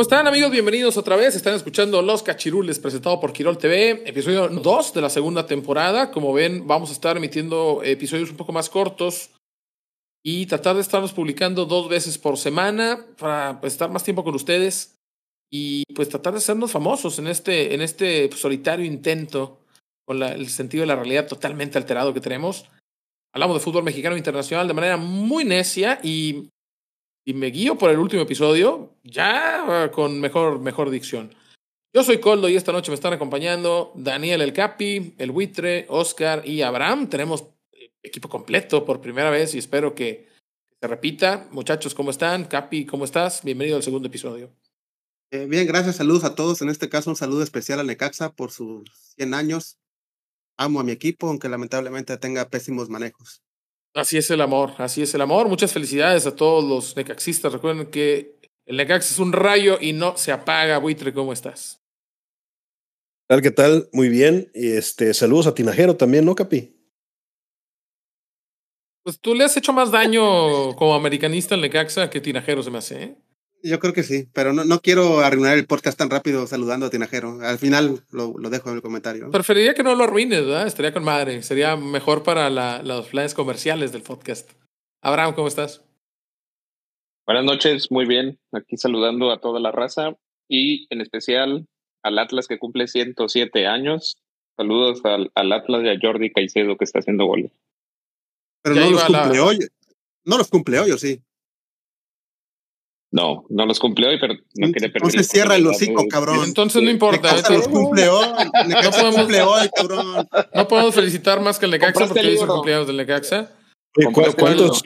¿Cómo están amigos? Bienvenidos otra vez. Están escuchando Los Cachirules presentado por Quirol TV, episodio 2 de la segunda temporada. Como ven, vamos a estar emitiendo episodios un poco más cortos y tratar de estarlos publicando dos veces por semana para pues, estar más tiempo con ustedes y pues tratar de hacernos famosos en este, en este solitario intento con el sentido de la realidad totalmente alterado que tenemos. Hablamos de fútbol mexicano internacional de manera muy necia y y me guío por el último episodio, ya ah, con mejor, mejor dicción. Yo soy Coldo y esta noche me están acompañando Daniel El Capi, El Buitre, Oscar y Abraham. Tenemos equipo completo por primera vez y espero que se repita. Muchachos, ¿cómo están? Capi, ¿cómo estás? Bienvenido al segundo episodio. Eh, bien, gracias, saludos a todos. En este caso, un saludo especial a Necaxa por sus 100 años. Amo a mi equipo, aunque lamentablemente tenga pésimos manejos. Así es el amor, así es el amor. Muchas felicidades a todos los necaxistas. Recuerden que el Necax es un rayo y no se apaga. Buitre, ¿cómo estás? ¿Qué tal? ¿Qué tal? Muy bien. Y este, saludos a Tinajero también, ¿no, Capi? Pues tú le has hecho más daño como americanista al Necaxa que Tinajero se me hace, ¿eh? Yo creo que sí, pero no, no quiero arruinar el podcast tan rápido saludando a Tinajero. Al final lo, lo dejo en el comentario. Preferiría que no lo arruines, ¿verdad? Estaría con madre. Sería mejor para la, los planes comerciales del podcast. Abraham, ¿cómo estás? Buenas noches, muy bien. Aquí saludando a toda la raza y en especial al Atlas que cumple 107 años. Saludos al, al Atlas y a Jordi Caicedo que está haciendo goles. Pero no los cumple hoy. No los cumple hoy, ¿o sí? No, no los cumple hoy, pero no quiere perder. Entonces cierra el hocico, cabrón. Entonces no importa. Necaxa los cumple hoy. Necaxa no podemos, cumple hoy, cabrón. No podemos felicitar más que el Necaxa porque hoy es el cumpleaños del Necaxa. ¿Cuántos,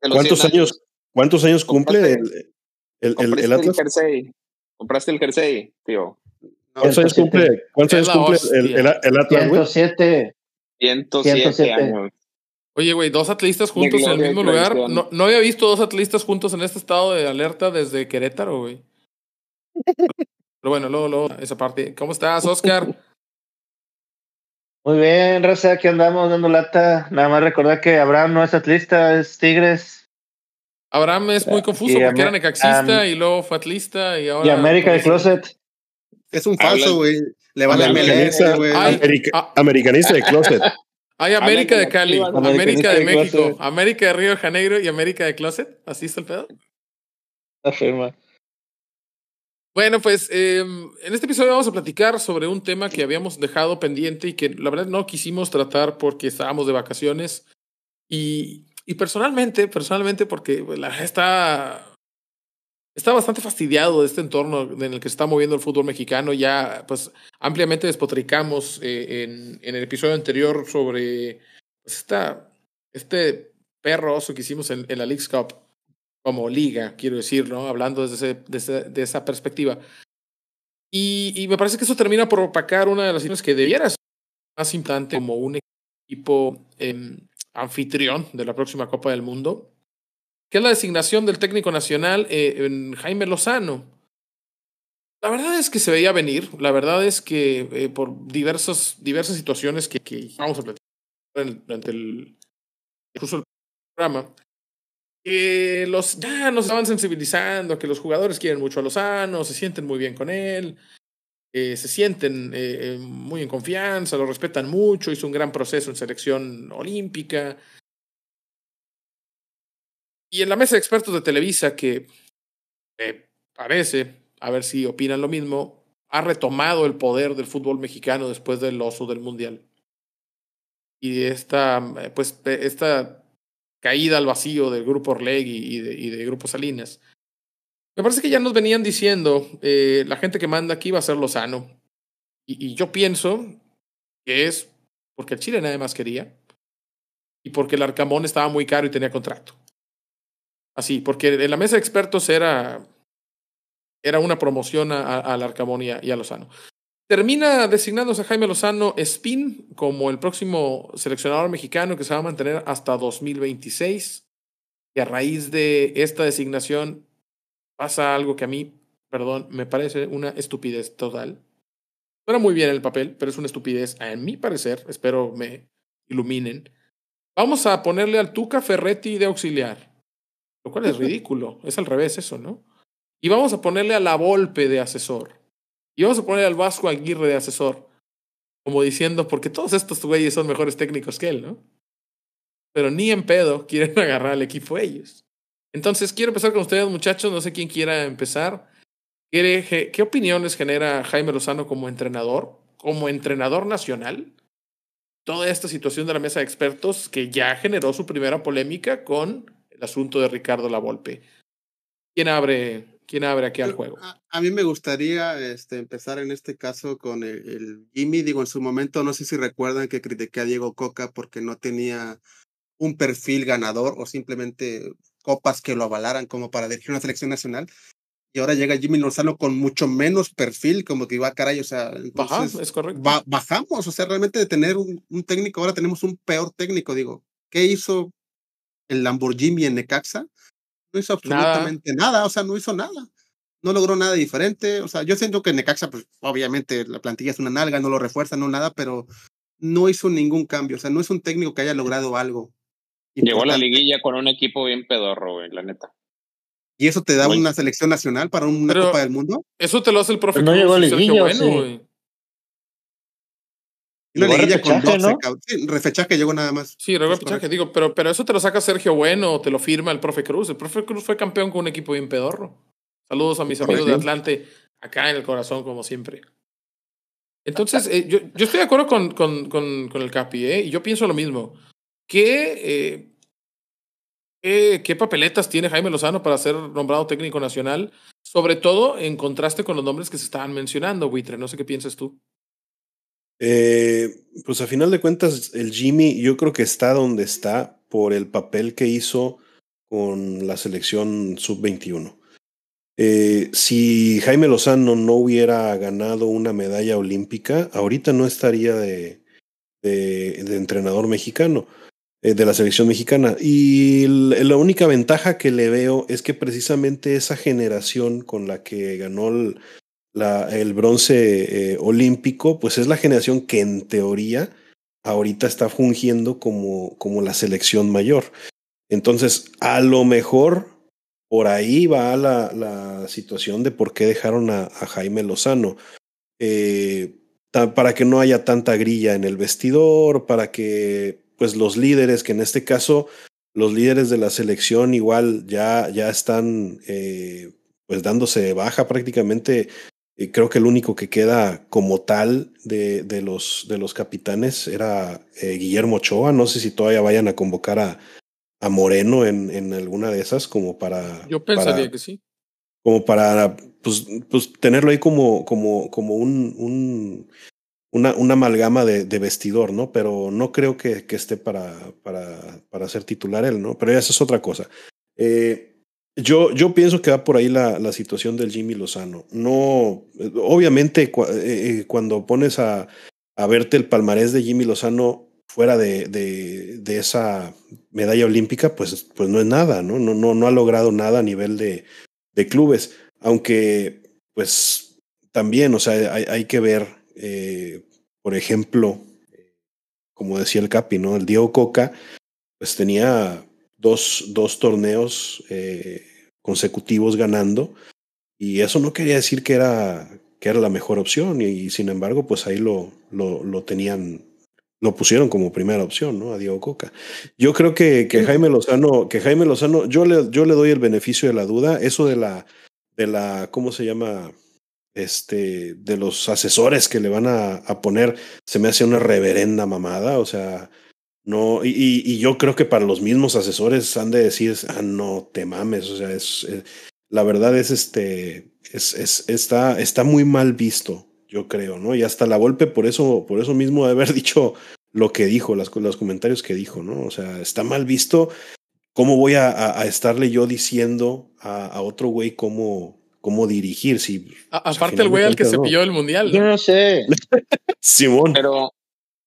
cuántos años, ¿Cuántos años cumple el, el, el, el Atlas? El jersey. Compraste el jersey, tío. ¿Cuántos años cumple, ¿cuántos años cumple el, el, Atlas, 107. 107 años. Oye, güey, dos atletas juntos en el mismo lugar. No, no había visto dos atletas juntos en este estado de alerta desde Querétaro, güey. Pero bueno, luego, luego, esa parte. ¿Cómo estás, Oscar? Muy bien, Raza, aquí andamos dando lata. Nada más recordar que Abraham no es atlista, es Tigres. Abraham es muy confuso porque era necaxista y luego fue atlista y ahora. Y América de Closet. Es un falso, güey. Le vale a MLS, güey. Americanista de Closet. Hay América de Cali, América de México, América de Río de Janeiro y América de Closet. ¿Así está el pedo? Afirma. Bueno, pues eh, en este episodio vamos a platicar sobre un tema que habíamos dejado pendiente y que la verdad no quisimos tratar porque estábamos de vacaciones. Y, y personalmente, personalmente porque pues, la está está bastante fastidiado de este entorno en el que se está moviendo el fútbol mexicano. Ya, pues, ampliamente despotricamos eh, en, en, el episodio anterior sobre pues, esta, este perro oso que hicimos en, en la League's Cup como liga, quiero decir, ¿no? Hablando desde, desde de esa perspectiva. Y, y, me parece que eso termina por opacar una de las situaciones que debiera ser más importante como un equipo eh, anfitrión de la próxima Copa del Mundo que es la designación del técnico nacional eh, Jaime Lozano. La verdad es que se veía venir, la verdad es que eh, por diversas, diversas situaciones que, que vamos a platicar durante el incluso el programa, que los, ya nos estaban sensibilizando, que los jugadores quieren mucho a Lozano, se sienten muy bien con él, eh, se sienten eh, muy en confianza, lo respetan mucho, hizo un gran proceso en selección olímpica, y en la mesa de expertos de Televisa, que parece, a ver si opinan lo mismo, ha retomado el poder del fútbol mexicano después del oso del Mundial. Y esta, pues, esta caída al vacío del Grupo Orlegui y de, Grupo Salinas. Me parece que ya nos venían diciendo, eh, la gente que manda aquí va a ser Lozano. Y, y yo pienso que es porque el Chile nadie más quería y porque el Arcamón estaba muy caro y tenía contrato. Así, porque en la mesa de expertos era, era una promoción al Arcamón y a, Lozano. Termina designándose a Jaime Lozano Spin como el próximo seleccionador mexicano que se va a mantener hasta 2026. Y a raíz de esta designación pasa algo que a mí, perdón, me parece una estupidez total. Suena muy bien el papel, pero es una estupidez, a mi parecer. Espero me iluminen. Vamos a ponerle al Tuca Ferretti de auxiliar, lo cual es ridículo. Es al revés eso, ¿no? Y vamos a ponerle a la Volpe de asesor. Y vamos a ponerle al Vasco Aguirre de asesor. Como diciendo, porque todos estos güeyes son mejores técnicos que él, ¿no? Pero ni en pedo quieren agarrar al equipo ellos. Entonces, quiero empezar con ustedes, muchachos. No sé quién quiera empezar. ¿Qué, qué opiniones genera Jaime Lozano como entrenador? Como entrenador nacional. Toda esta situación de la mesa de expertos que ya generó su primera polémica con el asunto de Ricardo Lavolpe. ¿Quién abre, quién abre aquí al juego? A, mí me gustaría este, empezar en este caso con el, el, Jimmy. Digo, en su momento, no sé si recuerdan que critiqué a Diego Coca porque no tenía un perfil ganador o simplemente copas que lo avalaran como para dirigir una selección nacional y ahora llega Jimmy Lozano con mucho menos perfil, como que iba, caray, o sea, entonces, es correcto. bajamos, o sea, realmente de tener un, un, técnico, ahora tenemos un peor técnico, digo, ¿qué hizo el Lamborghini en Necaxa? No hizo absolutamente nada. o sea, no hizo nada. No logró nada diferente, o sea, yo siento que Necaxa, pues obviamente la plantilla es una nalga, no lo refuerza, no nada, pero no hizo ningún cambio, o sea, no es un técnico que haya logrado algo. Llegó a la liguilla con un equipo bien pedorro, la neta. ¿Y eso te da una selección nacional para una Copa del Mundo? Eso te lo hace el profe. no llegó a liguilla, bueno, sí. Una liguilla con 12, ¿no? sí, refechaje llegó nada más. Sí, refechaje, digo, pero, pero eso te lo saca Sergio Bueno o te lo firma el profe Cruz. El profe Cruz fue campeón con un equipo bien pedorro. Saludos a mis amigos de Atlante, acá en el corazón, como siempre. Entonces, eh, yo, yo, estoy de acuerdo con, con, con, con el Capi, ¿eh? y yo pienso lo mismo. Que eh, ¿Qué, papeletas tiene Jaime Lozano para ser nombrado técnico nacional? Sobre todo en contraste con los nombres que se estaban mencionando, Buitre. No sé qué piensas tú. Eh, pues a final de cuentas, el Jimmy yo creo que está donde está por el papel que hizo con la selección sub-21. Eh, si Jaime Lozano no hubiera ganado una medalla olímpica, ahorita no estaría de, de entrenador mexicano. Eh, de la selección mexicana. Y la única ventaja que le veo es que precisamente esa generación con la que ganó el, el bronce eh, olímpico, pues es la generación que en teoría ahorita está fungiendo como, como la selección mayor. Entonces, a lo mejor por ahí va la, la situación de por qué dejaron a, Jaime Lozano. Eh, para que no haya tanta grilla en el vestidor, para que pues los líderes, que en este caso los líderes de la selección igual ya, ya están eh, pues dándose baja prácticamente. Eh, creo que el único que queda como tal de, de los, de los capitanes era eh, Guillermo Ochoa. No sé si todavía vayan a convocar a, a Moreno en, en alguna de esas como para... Yo pensaría que sí. Como para pues, pues tenerlo ahí como, como, como un, un una, una amalgama de, de, vestidor, ¿no? Pero no creo que, que esté para, para, para, ser titular él, ¿no? Pero esa es otra cosa. Eh, yo, yo pienso que va por ahí la, la situación del Jimmy Lozano. No, obviamente eh, eh, cuando pones a, a verte el palmarés de Jimmy Lozano fuera de, de, de, esa medalla olímpica, pues, pues no es nada, ¿no? No, no, no ha logrado nada a nivel de, de clubes. Aunque, pues también, o sea, hay, que ver eh, por ejemplo, como decía el Capi, ¿no? El Diego Coca, pues tenía dos, dos torneos eh, consecutivos ganando y eso no quería decir que era, que era la mejor opción y, sin embargo, pues ahí lo, lo, lo, tenían, lo pusieron como primera opción, ¿no? A Diego Coca. Yo creo que, que Jaime Lozano, que Jaime Lozano, yo le, yo le doy el beneficio de la duda, eso de la, de la, ¿cómo se llama? este, de los asesores que le van a, a, poner, se me hace una reverenda mamada, o sea, no, y, y, yo creo que para los mismos asesores han de decir, ah, no te mames, o sea, es, es la verdad es este, es, es, está, está muy mal visto yo creo, ¿no? Y hasta la golpe por eso, por eso mismo de haber dicho lo que dijo, las, los comentarios que dijo, ¿no? O sea, está mal visto. ¿Cómo voy a, a, estarle yo diciendo a, a otro güey cómo, cómo dirigir? Si, aparte el güey al que se pilló el mundial. Yo no sé. Simón. Pero,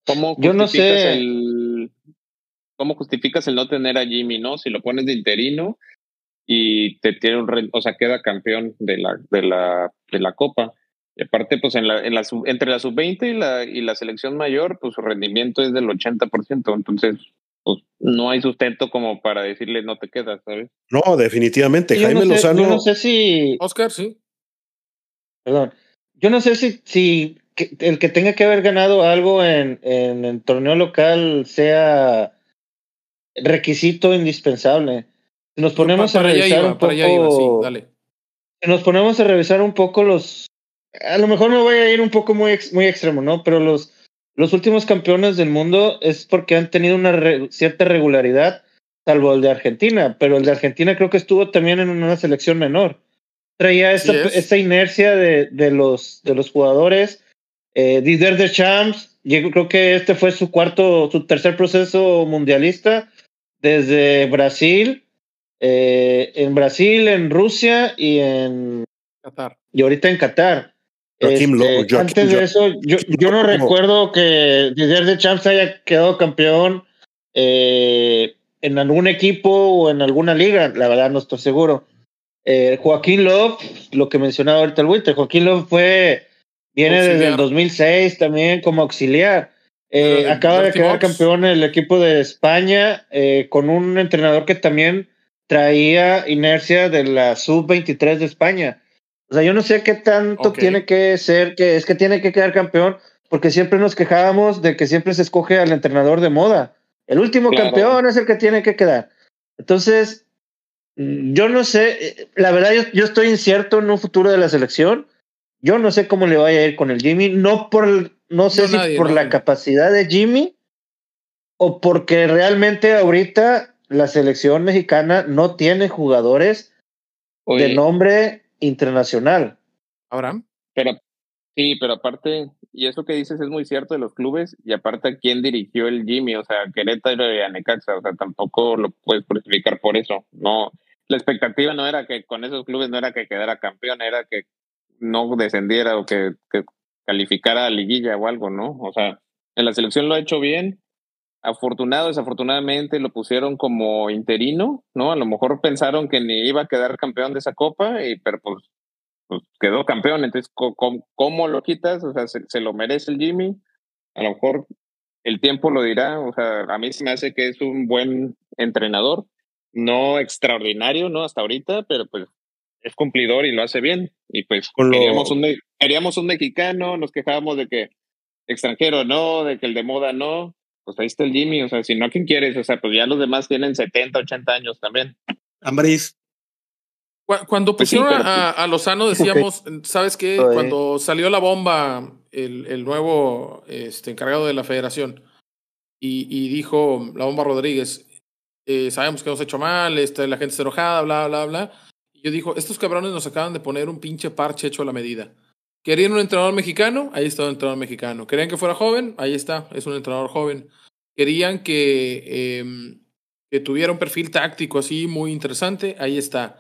¿cómo yo no sé. El, ¿Cómo justificas el no tener a Jimmy, no? Si lo pones de interino y te tiene un, o sea, queda campeón de la, de la, de la Copa. Y aparte, pues en la, en la entre la sub-20 y la, y la selección mayor, pues su rendimiento es del 80%. Entonces, pues no hay sustento como para decirle no te quedas, ¿sabes? No, definitivamente. Jaime no sé, Lozano. Yo no sé si. Oscar, sí. Perdón. Yo no sé si, si que, el que tenga que haber ganado algo en, en el torneo local sea requisito indispensable. Si nos ponemos para a revisar iba, un poco. Iba, sí, dale. Si nos ponemos a revisar un poco los. A lo mejor me voy a ir un poco muy, muy extremo, ¿no? Pero los, los últimos campeones del mundo es porque han tenido una re, cierta regularidad, salvo el de Argentina. Pero el de Argentina creo que estuvo también en una selección menor. Traía esa, esa inercia de, de, los, de los jugadores. Eh, Didier Deschamps, yo creo que este fue su cuarto, su tercer proceso mundialista desde Brasil eh, en Brasil, en Rusia y en Qatar. Y ahorita en Qatar. Joaquim este, Joaquim antes de eso, yo, yo no recuerdo que Didier de Champs haya quedado campeón eh, en algún equipo o en alguna liga, la verdad no estoy seguro. Eh, Joaquín Love, lo que mencionaba ahorita el Winter, Joaquín Love fue, viene auxiliar. desde el 2006 también como auxiliar. Eh, acaba de quedar campeón el equipo de España eh, con un entrenador que también traía inercia de la sub-23 de España. O sea, yo no sé qué tanto okay. tiene que ser, que es que tiene que quedar campeón, porque siempre nos quejábamos de que siempre se escoge al entrenador de moda. El último claro. campeón es el que tiene que quedar. Entonces, yo no sé, la verdad yo, yo, estoy incierto en un futuro de la selección. Yo no sé cómo le vaya a ir con el Jimmy, no por, no sé no, si nadie, por la capacidad de Jimmy o porque realmente ahorita la selección mexicana no tiene jugadores Oye. de nombre internacional. Abraham. Pero sí, pero aparte, y eso que dices es muy cierto de los clubes, y aparte a quién dirigió el Jimmy, o sea, Querétaro y a Necaxa, o sea, tampoco lo puedes justificar por eso. No, la expectativa no era que con esos clubes no era que quedara campeón, era que no descendiera o que, que calificara a liguilla o algo, ¿no? O sea, en la selección lo ha hecho bien, afortunado, desafortunadamente lo pusieron como interino, ¿no? A lo mejor pensaron que ni iba a quedar campeón de esa copa, y, pero pues, pues quedó campeón. Entonces, ¿cómo, ¿cómo, lo quitas? O sea, ¿se, ¿se, lo merece el Jimmy? A lo mejor el tiempo lo dirá. O sea, a mí se me hace que es un buen entrenador, no extraordinario, ¿no? Hasta ahorita, pero pues es cumplidor y lo hace bien. Y pues lo... queríamos, un, queríamos un mexicano, nos quejábamos de que extranjero no, de que el de moda no pues ahí está el Jimmy, o sea, si no, ¿quién quieres? O sea, pues ya los demás tienen 70, 80 años también. Ambris. Cuando pusieron pues sí, a, a, Lozano decíamos, okay. ¿sabes qué? Oye. Cuando salió la bomba, el, el nuevo este, encargado de la federación, y, y dijo la bomba Rodríguez, eh, sabemos que hemos hecho mal, este, la gente está enojada, bla, bla, bla. Y yo dijo, estos cabrones nos acaban de poner un pinche parche hecho a la medida. ¿Querían un entrenador mexicano? Ahí está un entrenador mexicano. ¿Querían que fuera joven? Ahí está, es un entrenador joven. ¿Querían que, eh, que tuviera un perfil táctico así muy interesante? Ahí está.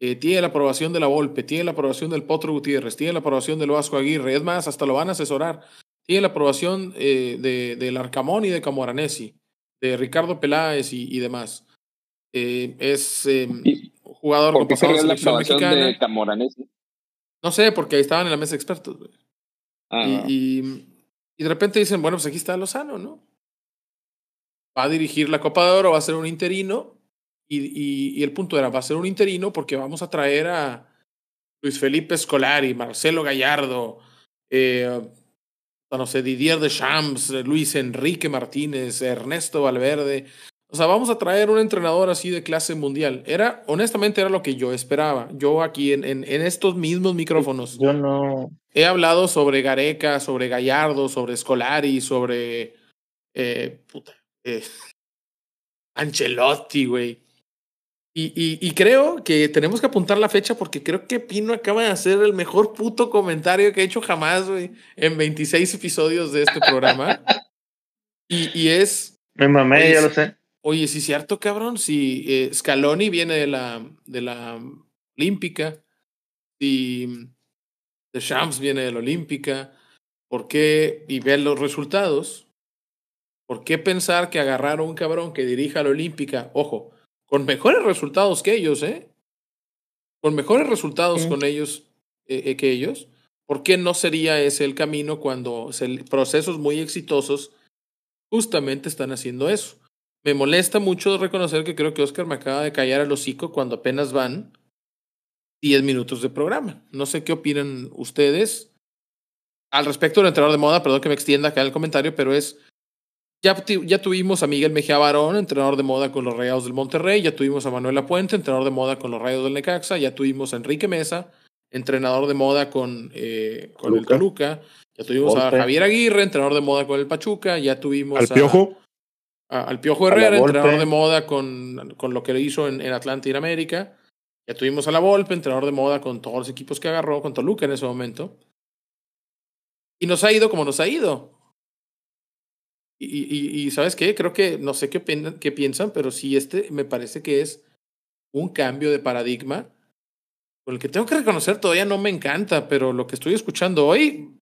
Eh, tiene la aprobación de la Volpe, tiene la aprobación del Potro Gutiérrez, tiene la aprobación del Vasco Aguirre, es más, hasta lo van a asesorar. Tiene la aprobación eh, de, del Arcamón y de Camoranesi, de Ricardo Peláez y, y demás. Eh, es jugador con pasado de selección mexicana. De Camoranesi? No sé, porque ahí estaban en la mesa de expertos. Güey. Ah, y, no. y, y, de repente dicen, bueno, pues aquí está Lozano, ¿no? Va a dirigir la Copa de Oro, va a ser un interino. Y, y el punto era, va a ser un interino porque vamos a traer a Luis Felipe Scolari, Marcelo Gallardo, eh, no sé, Didier Deschamps, Luis Enrique Martínez, Ernesto Valverde. O sea, vamos a traer un entrenador así de clase mundial. Era, honestamente, era lo que yo esperaba. Yo aquí en, en, en estos mismos micrófonos. Yo no. He hablado sobre Gareca, sobre Gallardo, sobre Scolari, sobre. Eh, puta. Eh, Ancelotti, güey. Y, y, creo que tenemos que apuntar la fecha porque creo que Pino acaba de hacer el mejor puto comentario que he hecho jamás, güey, en 26 episodios de este programa. y, y, es. Me mamé, ya lo sé. Oye, sí es cierto, cabrón. Si eh, Scaloni viene de la, de la Olímpica, si The Shams viene de la Olímpica, ¿por qué? Y ver los resultados. ¿Por qué pensar que agarrar a un cabrón que dirija la Olímpica, ojo, con mejores resultados que ellos, ¿eh? Con mejores resultados con ellos eh, eh, que ellos. ¿Por qué no sería ese el camino cuando procesos muy exitosos justamente están haciendo eso? Me molesta mucho reconocer que creo que Oscar me acaba de callar el hocico cuando apenas van 10 minutos de programa. No sé qué opinan ustedes al respecto del entrenador de moda. Perdón que me extienda acá el comentario, pero es ya, ya, tuvimos a Miguel Mejía Barón, entrenador de moda con los Rayados del Monterrey. Ya tuvimos a Manuel Puente, entrenador de moda con los Rayos del Necaxa. Ya tuvimos a Enrique Mesa, entrenador de moda con, eh, con el Toluca. Ya tuvimos a Javier Aguirre, entrenador de moda con el Pachuca. Ya tuvimos al Piojo. A, al Piojo Herrera, entrenador de moda con, con lo que hizo en, en Atlanta y en América. Ya tuvimos a la Volpe, entrenador de moda con todos los equipos que agarró, con Toluca en ese momento. Y nos ha ido como nos ha ido. Y, y, ¿sabes qué? Creo que, no sé qué, qué piensan, pero sí este me parece que es un cambio de paradigma con el que tengo que reconocer todavía no me encanta, pero lo que estoy escuchando hoy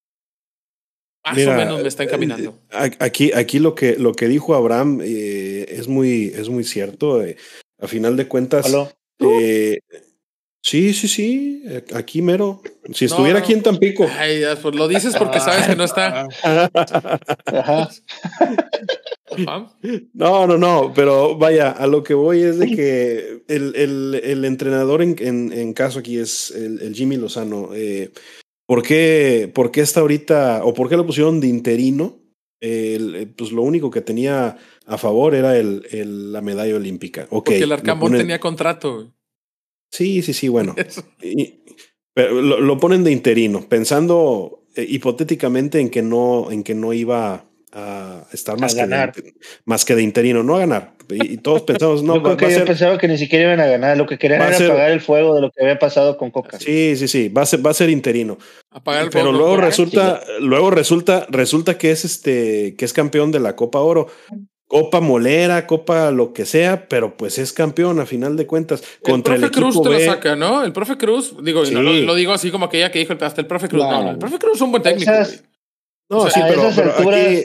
más o menos me está encaminando. Eh, aquí, aquí lo que lo que dijo Abraham eh, es muy es muy cierto. Eh, a final de cuentas, eh, Sí, sí, sí, eh, aquí mero. Si estuviera aquí en Tampico. Ay, pues lo dices porque sabes que no está. No, no, no, pero vaya, a lo que voy es de que el, el, el entrenador en, en, en, caso aquí es el, Jimmy Lozano. Eh, ¿por, qué, ¿Por qué está ahorita, o por qué lo pusieron de interino? El, pues lo único que tenía a favor era el, el la medalla olímpica. porque el Arcamón tenía contrato. Sí, sí, sí, bueno. pero lo, ponen de interino, pensando eh, hipotéticamente en que no, en que no iba a estar más, que De, más que de interino, no a ganar. Y, todos pensamos, no, yo creo que yo pensaba que ni siquiera iban a ganar, lo que querían era apagar el fuego de lo que había pasado con Coca. Sí, sí, sí, va a ser, va a ser interino. Apagar el Pero luego resulta, luego resulta, resulta que es este, que es campeón de la Copa Oro. Copa Molera, Copa lo que sea, pero pues es campeón a final de cuentas. Contra el, profe Cruz te lo saca, ¿no? El profe Cruz, digo, no, lo, digo así como aquella que dijo hasta el profe Cruz. No, el profe Cruz es un buen técnico. no, sí, pero, aquí,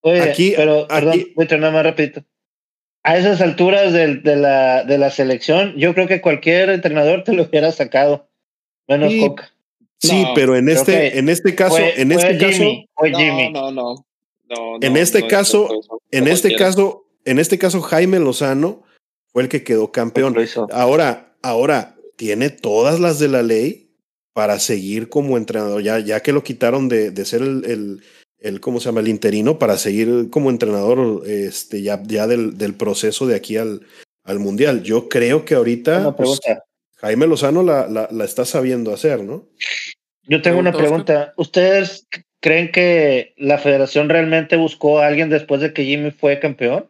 oye, aquí, pero, perdón, voy a terminar más rapidito. A esas alturas de, de, la, de la selección, yo creo que cualquier entrenador te lo hubiera sacado, menos Coca. Sí, pero en este, en este caso, en este caso, fue Jimmy. no, no. no en este caso, en este caso, en este caso, Jaime Lozano fue el que quedó campeón. Ahora, ahora tiene todas las de la ley para seguir como entrenador, ya, ya que lo quitaron de, de ser el, el, el, ¿cómo se llama? El interino para seguir como entrenador, este, ya, ya del, del proceso de aquí al, al mundial. Yo creo que ahorita pues, Jaime Lozano la, la, la, está sabiendo hacer, ¿no? Yo tengo una pregunta. ¿Ustedes ¿Creen que la federación realmente buscó a alguien después de que Jimmy fue campeón?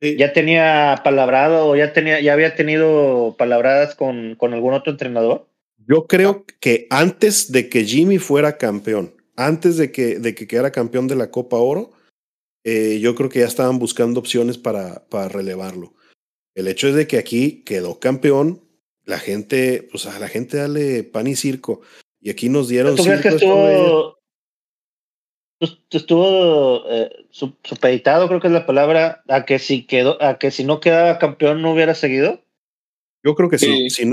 ¿Ya tenía palabrado o ya, tenía, ya había tenido palabradas con, con algún otro entrenador? Yo creo que antes de que Jimmy fuera campeón, antes de que, de que quedara campeón de la Copa Oro, eh, yo creo que ya estaban buscando opciones para, para relevarlo. El hecho es de que aquí quedó campeón, la gente, pues a la gente dale pan y circo. Y aquí nos dieron. ¿Tú crees que estuvo, estuvo eh, supeditado, creo que es la palabra, a que si quedó, a que si no quedaba campeón no hubiera seguido. Yo creo que sí. Si,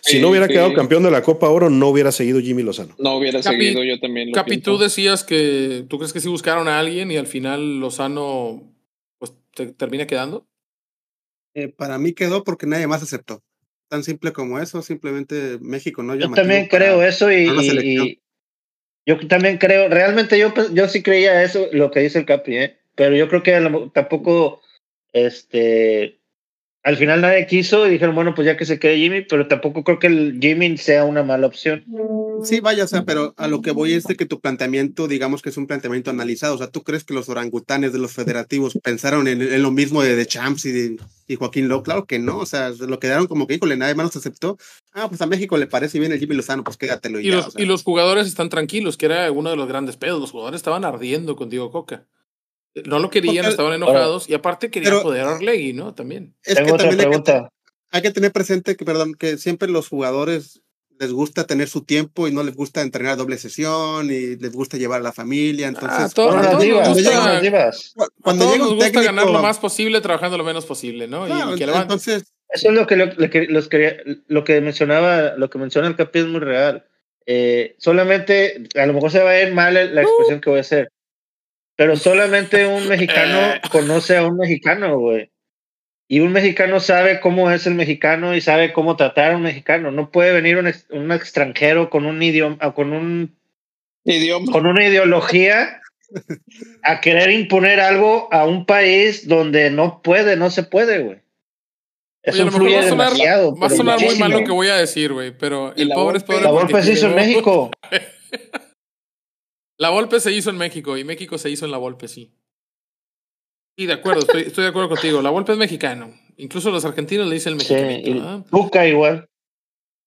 si, no hubiera quedado campeón de la Copa Oro, no hubiera seguido Jimmy Lozano. No hubiera seguido, yo también. Lo Capi, tú decías que tú crees que sí buscaron a alguien y al final Lozano pues termina quedando. Eh, para mí quedó porque nadie más aceptó. Tan simple como eso, simplemente México no Yo también creo eso y, yo también creo, realmente yo, yo sí creía eso, lo que dice el Capi, ¿eh? pero yo creo que tampoco, este, al final nadie quiso y dijeron, bueno, pues ya que se quede Jimmy, pero tampoco creo que el Jimmy sea una mala opción. Sí, vaya, o sea, pero a lo que voy es de que tu planteamiento, digamos que es un planteamiento analizado. O sea, ¿tú crees que los orangutanes de los federativos pensaron en, lo mismo de, de Champs y, de, y Joaquín Lowe? Claro que no, o sea, lo quedaron como que, híjole, nadie más los aceptó. Ah, pues a México le parece bien el Jimmy Lozano, pues quédatelo y, los, y los jugadores están tranquilos, que era uno de los grandes pedos. Los jugadores estaban ardiendo con Diego Coca. No lo querían, estaban enojados y aparte querían poder a Orlegui, ¿no? También. Es que también pregunta. Hay que, tener presente que, perdón, que siempre los jugadores les gusta tener su tiempo y no les gusta entrenar doble sesión y les gusta llevar a la familia. Entonces, ah, cuando, cuando, llega, cuando llega un nos gusta ganar lo más posible trabajando lo menos posible, ¿no? y, entonces, eso es lo que, lo, que, los quería, lo que mencionaba, lo que menciona el Capi es muy real. Eh, solamente, a lo mejor se va a ver mal la expresión que voy a hacer, pero solamente un mexicano conoce a un mexicano, güey. Y un mexicano sabe cómo es el mexicano y sabe cómo tratar a un mexicano. No puede venir un, un extranjero con un idioma, con un idioma, con una ideología a querer imponer algo a un país donde no puede, no se puede, güey. Eso Oye, va a sonar, va a sonar muy mal lo que voy a decir, güey, pero el pobre es pobre. La Volpe se hizo en México. La Volpe se hizo en México y México se hizo en la Volpe, sí. Sí, de acuerdo, estoy, estoy de acuerdo contigo. La Volpe es mexicano. Incluso los argentinos le dicen el mexicano. Sí, igual.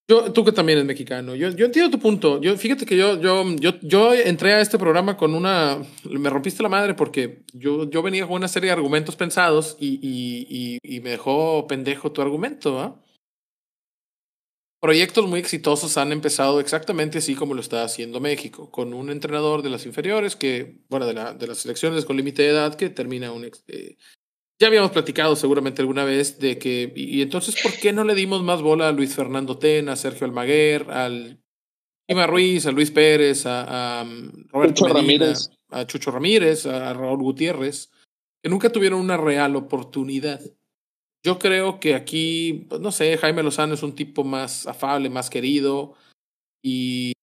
Yo, tú que también eres mexicano. Yo, yo entiendo tu punto. Yo, fíjate que yo, yo, yo, yo entré a este programa con una. Me rompiste la madre porque yo, yo venía con una serie de argumentos pensados y, y, y, me dejó pendejo tu argumento. ¿ah? Proyectos muy exitosos han empezado exactamente así como lo está haciendo México, con un entrenador de las inferiores que, bueno, de, la, de las selecciones con límite de edad que termina un. Eh, ya habíamos platicado seguramente alguna vez de que, y, entonces, ¿por qué no le dimos más bola a Luis Fernando Tena, a Sergio Almaguer, al Ima Ruiz, a Luis Pérez, a, um, Roberto Ramírez. a Chucho Ramírez, a Raúl Gutiérrez, que nunca tuvieron una real oportunidad? Yo creo que aquí, pues, no sé, Jaime Lozano es un tipo más afable, más querido, y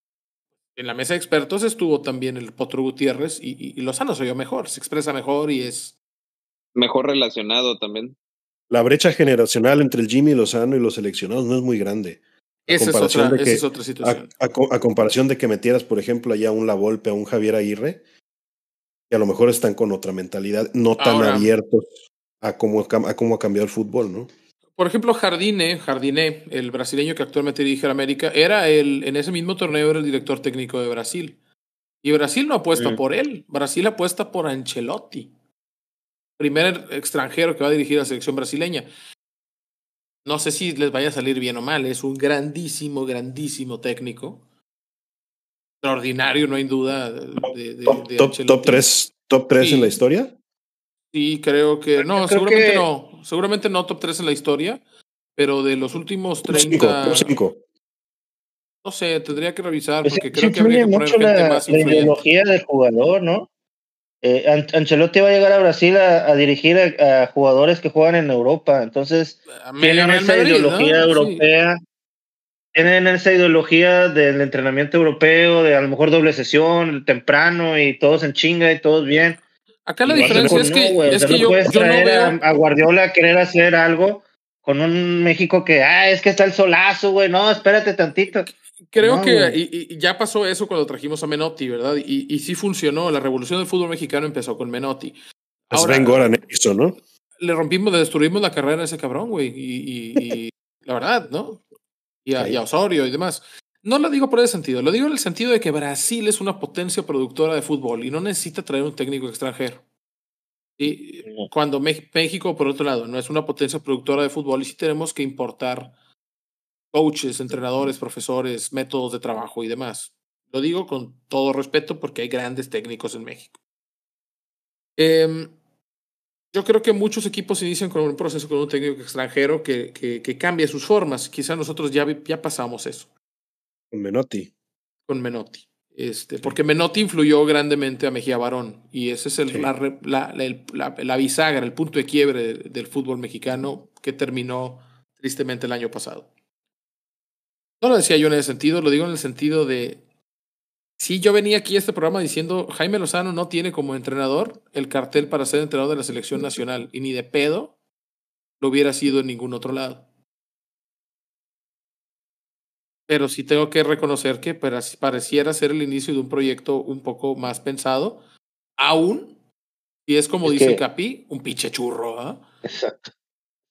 en la mesa de expertos estuvo también el Potro Gutiérrez, y, y Lozano se oyó mejor, se expresa mejor y es mejor relacionado también. La brecha generacional entre el Jimmy Lozano y los seleccionados no es muy grande. Esa es, otra, esa es otra situación. A, comparación de que metieras, por ejemplo, allá un La Volpe, a un Javier Aguirre, que a lo mejor están con otra mentalidad, no tan abiertos a cómo, a cómo ha cambiado el fútbol, ¿no? Por ejemplo, Jardine, Jardine, el brasileño que actualmente dirige a América, era el, en ese mismo torneo era el director técnico de Brasil. Y Brasil no apuesta por él, Brasil apuesta por Ancelotti primer extranjero que va a dirigir a la selección brasileña. No sé si les vaya a salir bien o mal, es un grandísimo, grandísimo técnico. Extraordinario, no hay duda. De, top, 3, top 3 en la historia? Sí, creo que. No, seguramente no. Seguramente no top 3 en la historia, pero de los últimos 30. Top 5. No sé, tendría que revisar pues porque creo que habría que poner gente la, más La ideología del jugador, ¿no? Eh, Ancelotti va a llegar a Brasil a, dirigir a, jugadores que juegan en Europa, entonces tienen esa ideología europea, tienen esa ideología del entrenamiento europeo, de a lo mejor doble sesión, temprano y todos en chinga y todos bien. Acá la diferencia es que, es que yo, yo no veo... a, Guardiola querer hacer algo con un México que, ah, es que está el solazo, güey, no, espérate tantito. Creo que y, ya pasó eso cuando trajimos a Menotti, ¿verdad? Y, y sí funcionó. La revolución del fútbol mexicano empezó con Menotti. Ahora, Sven Goran hizo, ¿no? Le rompimos, le destruimos la carrera a ese cabrón, güey. Y, la verdad, ¿no? Y a, Osorio y demás. No lo digo por ese sentido, lo digo en el sentido de que Brasil es una potencia productora de fútbol y no necesita traer un técnico extranjero. Y cuando México, por otro lado, no es una potencia productora de fútbol y sí tenemos que importar coaches, entrenadores, profesores, métodos de trabajo y demás. Lo digo con todo respeto porque hay grandes técnicos en México. Em, yo creo que muchos equipos inician con un proceso con un técnico extranjero que, que, que cambia sus formas. Quizá nosotros ya, ya pasamos eso. Con Menotti. Con Menotti. Este, porque Menotti influyó grandemente a Mejía Barón y ese es el, la, la, la, bisagra, el punto de quiebre del fútbol mexicano que terminó tristemente el año pasado. No lo decía yo en ese sentido, lo digo en el sentido de, si yo venía aquí a este programa diciendo, Jaime Lozano no tiene como entrenador el cartel para ser entrenador de la selección nacional y ni de pedo lo hubiera sido en ningún otro lado. Pero sí tengo que reconocer que pareciera ser el inicio de un proyecto un poco más pensado, aún si es como dice Capi, un pinche churro. ¿ah? Exacto.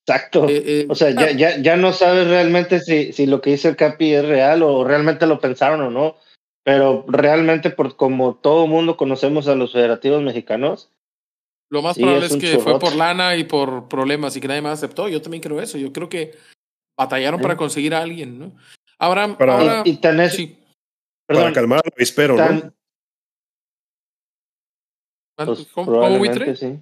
Exacto. Eh, eh, o sea, ya, ya, ya no sabes realmente si, si lo que dice el Capi es real o realmente lo pensaron o no. Pero realmente, por como todo mundo conocemos a los federativos mexicanos. Lo más probable es, que fue por lana y por problemas y que nadie más aceptó. Yo también creo eso. Yo creo que batallaron para conseguir a alguien, ¿no? Ahora, para, y, para calmar al avispero, ¿no? Pues, ¿Cómo, sí.